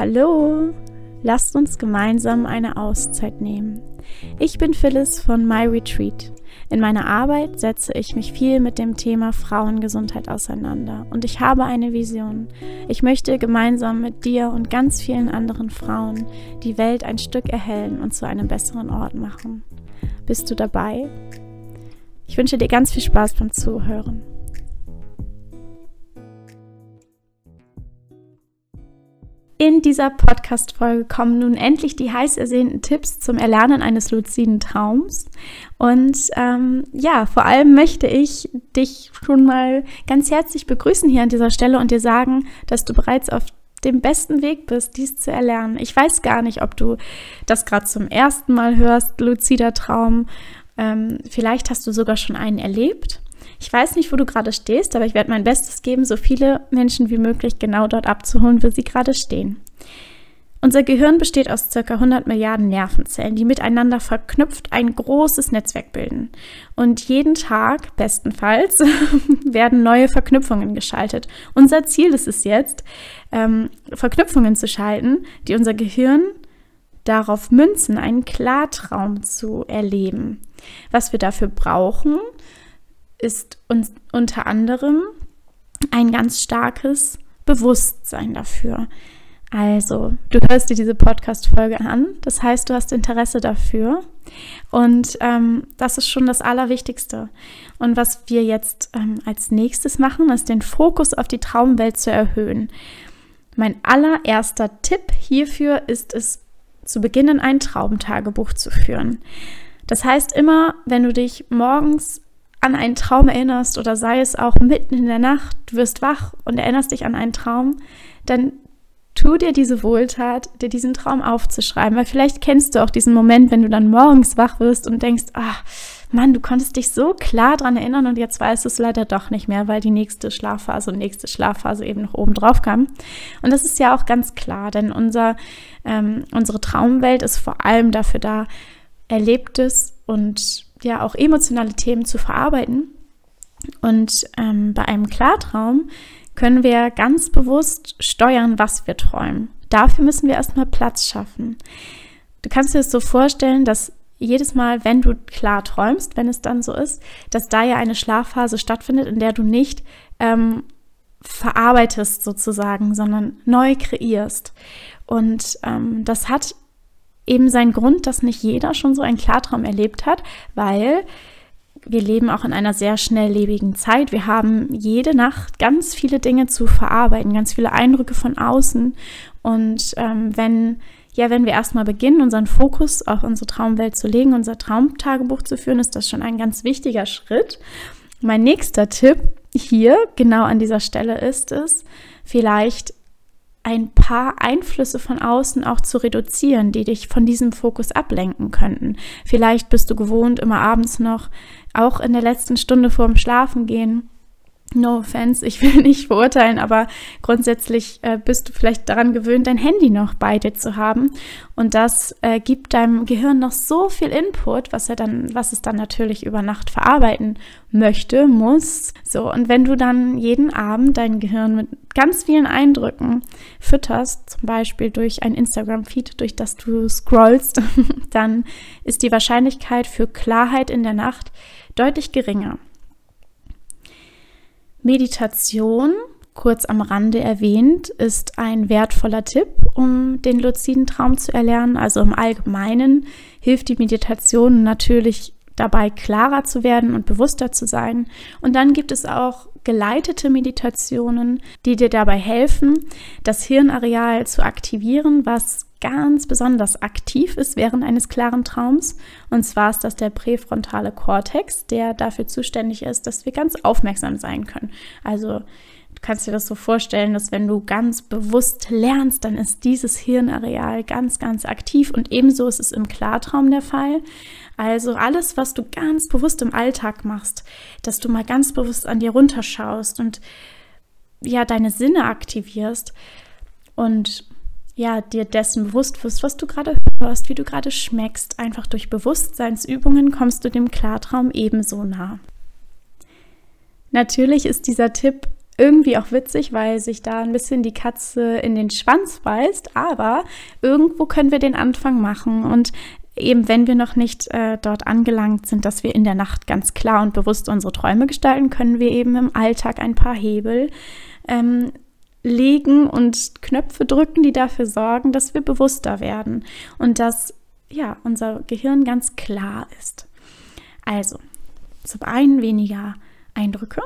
Hallo, lasst uns gemeinsam eine Auszeit nehmen. Ich bin Phyllis von My Retreat. In meiner Arbeit setze ich mich viel mit dem Thema Frauengesundheit auseinander und ich habe eine Vision. Ich möchte gemeinsam mit dir und ganz vielen anderen Frauen die Welt ein Stück erhellen und zu einem besseren Ort machen. Bist du dabei? Ich wünsche dir ganz viel Spaß beim Zuhören. In dieser Podcast-Folge kommen nun endlich die heiß ersehnten Tipps zum Erlernen eines luziden Traums. Und ähm, ja, vor allem möchte ich dich schon mal ganz herzlich begrüßen hier an dieser Stelle und dir sagen, dass du bereits auf dem besten Weg bist, dies zu erlernen. Ich weiß gar nicht, ob du das gerade zum ersten Mal hörst, luzider Traum. Ähm, vielleicht hast du sogar schon einen erlebt. Ich weiß nicht, wo du gerade stehst, aber ich werde mein Bestes geben, so viele Menschen wie möglich genau dort abzuholen, wo sie gerade stehen. Unser Gehirn besteht aus ca. 100 Milliarden Nervenzellen, die miteinander verknüpft ein großes Netzwerk bilden. Und jeden Tag, bestenfalls, werden neue Verknüpfungen geschaltet. Unser Ziel ist es jetzt, ähm, Verknüpfungen zu schalten, die unser Gehirn darauf münzen, einen Klartraum zu erleben. Was wir dafür brauchen, ist uns unter anderem ein ganz starkes Bewusstsein dafür. Also, du hörst dir diese Podcast-Folge an, das heißt, du hast Interesse dafür. Und ähm, das ist schon das Allerwichtigste. Und was wir jetzt ähm, als nächstes machen, ist den Fokus auf die Traumwelt zu erhöhen. Mein allererster Tipp hierfür ist es, zu beginnen, ein Traumtagebuch zu führen. Das heißt, immer, wenn du dich morgens an einen Traum erinnerst oder sei es auch mitten in der Nacht, du wirst wach und erinnerst dich an einen Traum, dann tu dir diese Wohltat, dir diesen Traum aufzuschreiben, weil vielleicht kennst du auch diesen Moment, wenn du dann morgens wach wirst und denkst, ach, Mann, du konntest dich so klar daran erinnern und jetzt weißt du es leider doch nicht mehr, weil die nächste Schlafphase und nächste Schlafphase eben noch oben drauf kam. Und das ist ja auch ganz klar, denn unser, ähm, unsere Traumwelt ist vor allem dafür da, Erlebtes und ja auch emotionale Themen zu verarbeiten. Und ähm, bei einem Klartraum können wir ganz bewusst steuern, was wir träumen. Dafür müssen wir erstmal Platz schaffen. Du kannst dir das so vorstellen, dass jedes Mal, wenn du klar träumst, wenn es dann so ist, dass da ja eine Schlafphase stattfindet, in der du nicht ähm, verarbeitest sozusagen, sondern neu kreierst. Und ähm, das hat eben sein Grund, dass nicht jeder schon so einen Klartraum erlebt hat, weil wir leben auch in einer sehr schnelllebigen Zeit. Wir haben jede Nacht ganz viele Dinge zu verarbeiten, ganz viele Eindrücke von außen. Und ähm, wenn, ja, wenn wir erstmal beginnen, unseren Fokus auf unsere Traumwelt zu legen, unser Traumtagebuch zu führen, ist das schon ein ganz wichtiger Schritt. Mein nächster Tipp hier, genau an dieser Stelle, ist es, vielleicht ein paar Einflüsse von außen auch zu reduzieren, die dich von diesem Fokus ablenken könnten. Vielleicht bist du gewohnt, immer abends noch, auch in der letzten Stunde vorm Schlafengehen, No offense, ich will nicht verurteilen, aber grundsätzlich äh, bist du vielleicht daran gewöhnt, dein Handy noch bei dir zu haben. Und das äh, gibt deinem Gehirn noch so viel Input, was er dann, was es dann natürlich über Nacht verarbeiten möchte, muss. So, und wenn du dann jeden Abend dein Gehirn mit ganz vielen Eindrücken fütterst, zum Beispiel durch ein Instagram-Feed, durch das du scrollst, dann ist die Wahrscheinlichkeit für Klarheit in der Nacht deutlich geringer. Meditation, kurz am Rande erwähnt, ist ein wertvoller Tipp, um den luziden Traum zu erlernen. Also im Allgemeinen hilft die Meditation natürlich dabei, klarer zu werden und bewusster zu sein. Und dann gibt es auch geleitete Meditationen, die dir dabei helfen, das Hirnareal zu aktivieren, was ganz besonders aktiv ist während eines klaren Traums. Und zwar ist das der präfrontale Kortex, der dafür zuständig ist, dass wir ganz aufmerksam sein können. Also du kannst dir das so vorstellen, dass wenn du ganz bewusst lernst, dann ist dieses Hirnareal ganz, ganz aktiv. Und ebenso ist es im Klartraum der Fall. Also alles, was du ganz bewusst im Alltag machst, dass du mal ganz bewusst an dir runterschaust und ja, deine Sinne aktivierst und ja, dir dessen bewusst wirst, was du gerade hörst, wie du gerade schmeckst. Einfach durch Bewusstseinsübungen kommst du dem Klartraum ebenso nah. Natürlich ist dieser Tipp irgendwie auch witzig, weil sich da ein bisschen die Katze in den Schwanz beißt, aber irgendwo können wir den Anfang machen und eben wenn wir noch nicht äh, dort angelangt sind, dass wir in der Nacht ganz klar und bewusst unsere Träume gestalten, können wir eben im Alltag ein paar Hebel ähm, legen und Knöpfe drücken, die dafür sorgen, dass wir bewusster werden und dass ja unser Gehirn ganz klar ist. Also zum einen weniger Eindrücke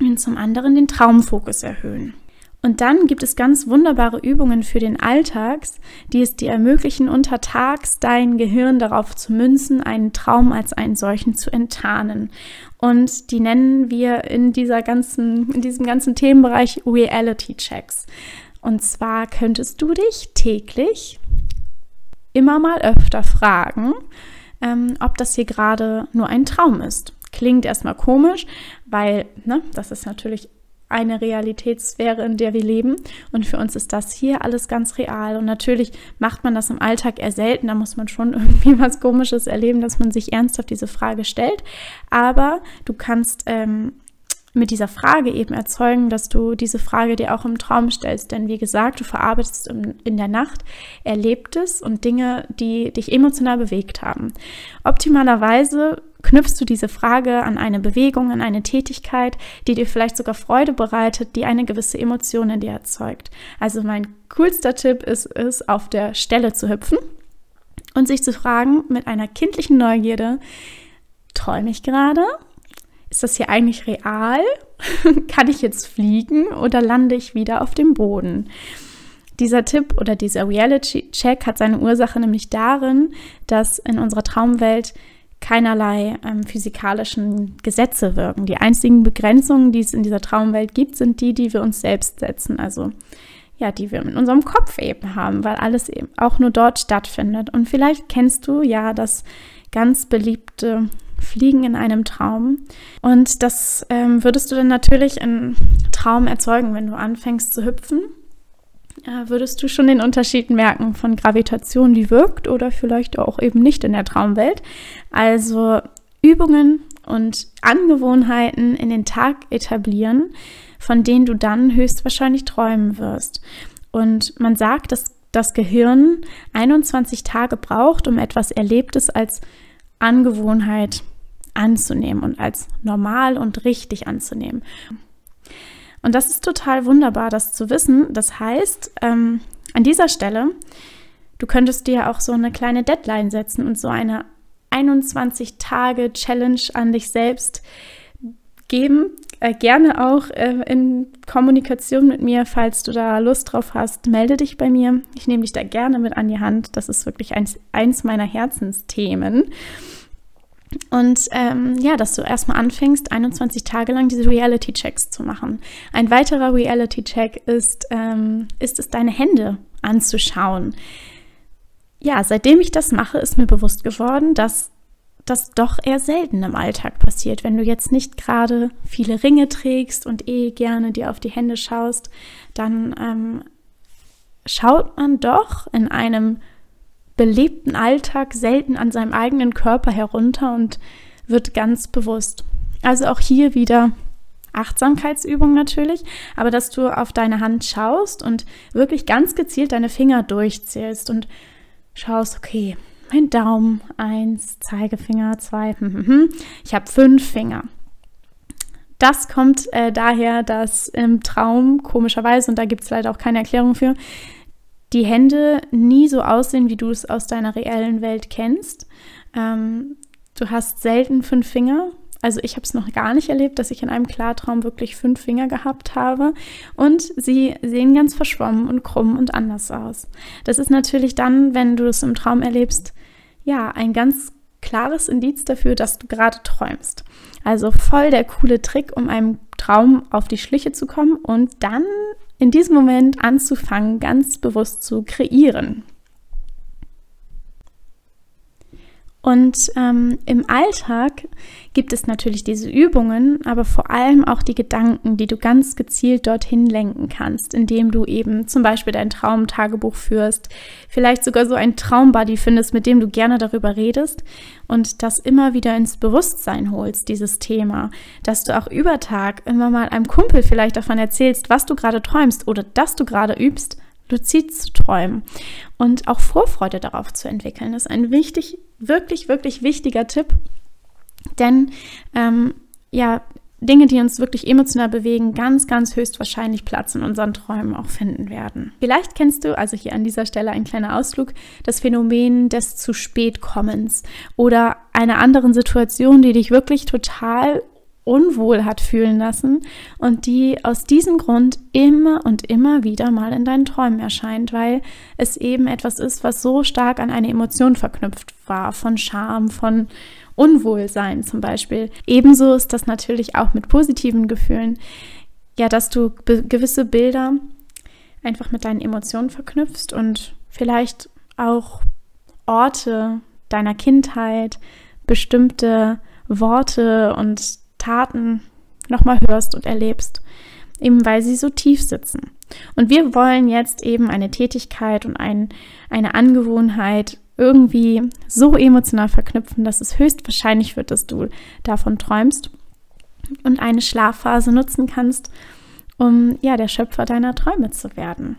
und zum anderen den Traumfokus erhöhen. Und dann gibt es ganz wunderbare Übungen für den Alltags, die es dir ermöglichen, untertags dein Gehirn darauf zu münzen, einen Traum als einen solchen zu enttarnen. Und die nennen wir in dieser ganzen, in diesem ganzen Themenbereich Reality Checks. Und zwar könntest du dich täglich immer mal öfter fragen, ähm, ob das hier gerade nur ein Traum ist. Klingt erstmal komisch, weil ne, das ist natürlich eine Realitätssphäre, in der wir leben. Und für uns ist das hier alles ganz real. Und natürlich macht man das im Alltag eher selten. Da muss man schon irgendwie was Komisches erleben, dass man sich ernsthaft diese Frage stellt. Aber du kannst ähm, mit dieser Frage eben erzeugen, dass du diese Frage dir auch im Traum stellst. Denn wie gesagt, du verarbeitest in der Nacht Erlebtes und Dinge, die dich emotional bewegt haben. Optimalerweise knüpfst du diese Frage an eine Bewegung, an eine Tätigkeit, die dir vielleicht sogar Freude bereitet, die eine gewisse Emotion in dir erzeugt. Also mein coolster Tipp ist es, auf der Stelle zu hüpfen und sich zu fragen mit einer kindlichen Neugierde, träume ich gerade? Ist das hier eigentlich real? Kann ich jetzt fliegen oder lande ich wieder auf dem Boden? Dieser Tipp oder dieser Reality-Check hat seine Ursache nämlich darin, dass in unserer Traumwelt keinerlei ähm, physikalischen Gesetze wirken. Die einzigen Begrenzungen, die es in dieser Traumwelt gibt, sind die, die wir uns selbst setzen. Also ja, die wir in unserem Kopf eben haben, weil alles eben auch nur dort stattfindet. Und vielleicht kennst du ja das ganz beliebte Fliegen in einem Traum. Und das ähm, würdest du dann natürlich im Traum erzeugen, wenn du anfängst zu hüpfen würdest du schon den Unterschied merken von Gravitation, die wirkt oder vielleicht auch eben nicht in der Traumwelt. Also Übungen und Angewohnheiten in den Tag etablieren, von denen du dann höchstwahrscheinlich träumen wirst. Und man sagt, dass das Gehirn 21 Tage braucht, um etwas Erlebtes als Angewohnheit anzunehmen und als normal und richtig anzunehmen. Und das ist total wunderbar, das zu wissen. Das heißt, ähm, an dieser Stelle, du könntest dir auch so eine kleine Deadline setzen und so eine 21-Tage-Challenge an dich selbst geben. Äh, gerne auch äh, in Kommunikation mit mir, falls du da Lust drauf hast, melde dich bei mir. Ich nehme dich da gerne mit an die Hand. Das ist wirklich eins, eins meiner Herzensthemen. Und ähm, ja, dass du erstmal anfängst, 21 Tage lang diese Reality-Checks zu machen. Ein weiterer Reality-Check ist, ähm, ist es, deine Hände anzuschauen. Ja, seitdem ich das mache, ist mir bewusst geworden, dass das doch eher selten im Alltag passiert. Wenn du jetzt nicht gerade viele Ringe trägst und eh gerne dir auf die Hände schaust, dann ähm, schaut man doch in einem belebten Alltag selten an seinem eigenen Körper herunter und wird ganz bewusst. Also auch hier wieder Achtsamkeitsübung natürlich, aber dass du auf deine Hand schaust und wirklich ganz gezielt deine Finger durchzählst und schaust, okay, mein Daumen, eins, Zeigefinger, zwei, hm, hm, hm. ich habe fünf Finger. Das kommt äh, daher, dass im Traum komischerweise, und da gibt es leider auch keine Erklärung für, die Hände nie so aussehen, wie du es aus deiner reellen Welt kennst. Ähm, du hast selten fünf Finger. Also ich habe es noch gar nicht erlebt, dass ich in einem Klartraum wirklich fünf Finger gehabt habe. Und sie sehen ganz verschwommen und krumm und anders aus. Das ist natürlich dann, wenn du es im Traum erlebst, ja, ein ganz klares Indiz dafür, dass du gerade träumst. Also voll der coole Trick, um einem Traum auf die Schliche zu kommen und dann in diesem Moment anzufangen, ganz bewusst zu kreieren. Und ähm, im Alltag gibt es natürlich diese Übungen, aber vor allem auch die Gedanken, die du ganz gezielt dorthin lenken kannst, indem du eben zum Beispiel dein Traumtagebuch führst, vielleicht sogar so ein Traumbuddy findest, mit dem du gerne darüber redest und das immer wieder ins Bewusstsein holst, dieses Thema, dass du auch über Tag immer mal einem Kumpel vielleicht davon erzählst, was du gerade träumst oder dass du gerade übst luzid zu träumen und auch Vorfreude darauf zu entwickeln. Das ist ein wichtig, wirklich, wirklich wichtiger Tipp, denn ähm, ja, Dinge, die uns wirklich emotional bewegen, ganz, ganz höchstwahrscheinlich Platz in unseren Träumen auch finden werden. Vielleicht kennst du, also hier an dieser Stelle ein kleiner Ausflug, das Phänomen des zu spät kommens oder einer anderen Situation, die dich wirklich total unwohl hat fühlen lassen und die aus diesem Grund immer und immer wieder mal in deinen Träumen erscheint, weil es eben etwas ist, was so stark an eine Emotion verknüpft war, von Scham, von Unwohlsein zum Beispiel. Ebenso ist das natürlich auch mit positiven Gefühlen, ja, dass du gewisse Bilder einfach mit deinen Emotionen verknüpfst und vielleicht auch Orte deiner Kindheit, bestimmte Worte und Taten nochmal hörst und erlebst, eben weil sie so tief sitzen. Und wir wollen jetzt eben eine Tätigkeit und ein, eine Angewohnheit irgendwie so emotional verknüpfen, dass es höchstwahrscheinlich wird, dass du davon träumst und eine Schlafphase nutzen kannst, um ja der Schöpfer deiner Träume zu werden.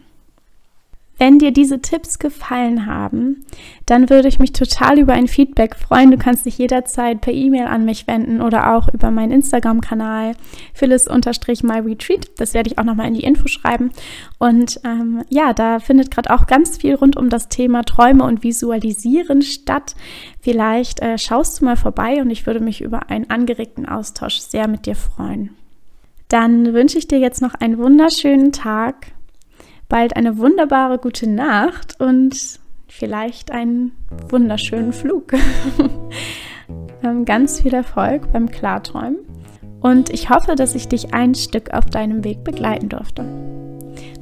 Wenn dir diese Tipps gefallen haben, dann würde ich mich total über ein Feedback freuen. Du kannst dich jederzeit per E-Mail an mich wenden oder auch über meinen Instagram-Kanal phyllis-myretreat. Das werde ich auch nochmal in die Info schreiben. Und ähm, ja, da findet gerade auch ganz viel rund um das Thema Träume und Visualisieren statt. Vielleicht äh, schaust du mal vorbei und ich würde mich über einen angeregten Austausch sehr mit dir freuen. Dann wünsche ich dir jetzt noch einen wunderschönen Tag bald eine wunderbare gute Nacht und vielleicht einen wunderschönen Flug. Ganz viel Erfolg beim Klarträumen und ich hoffe, dass ich dich ein Stück auf deinem Weg begleiten durfte.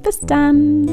Bis dann!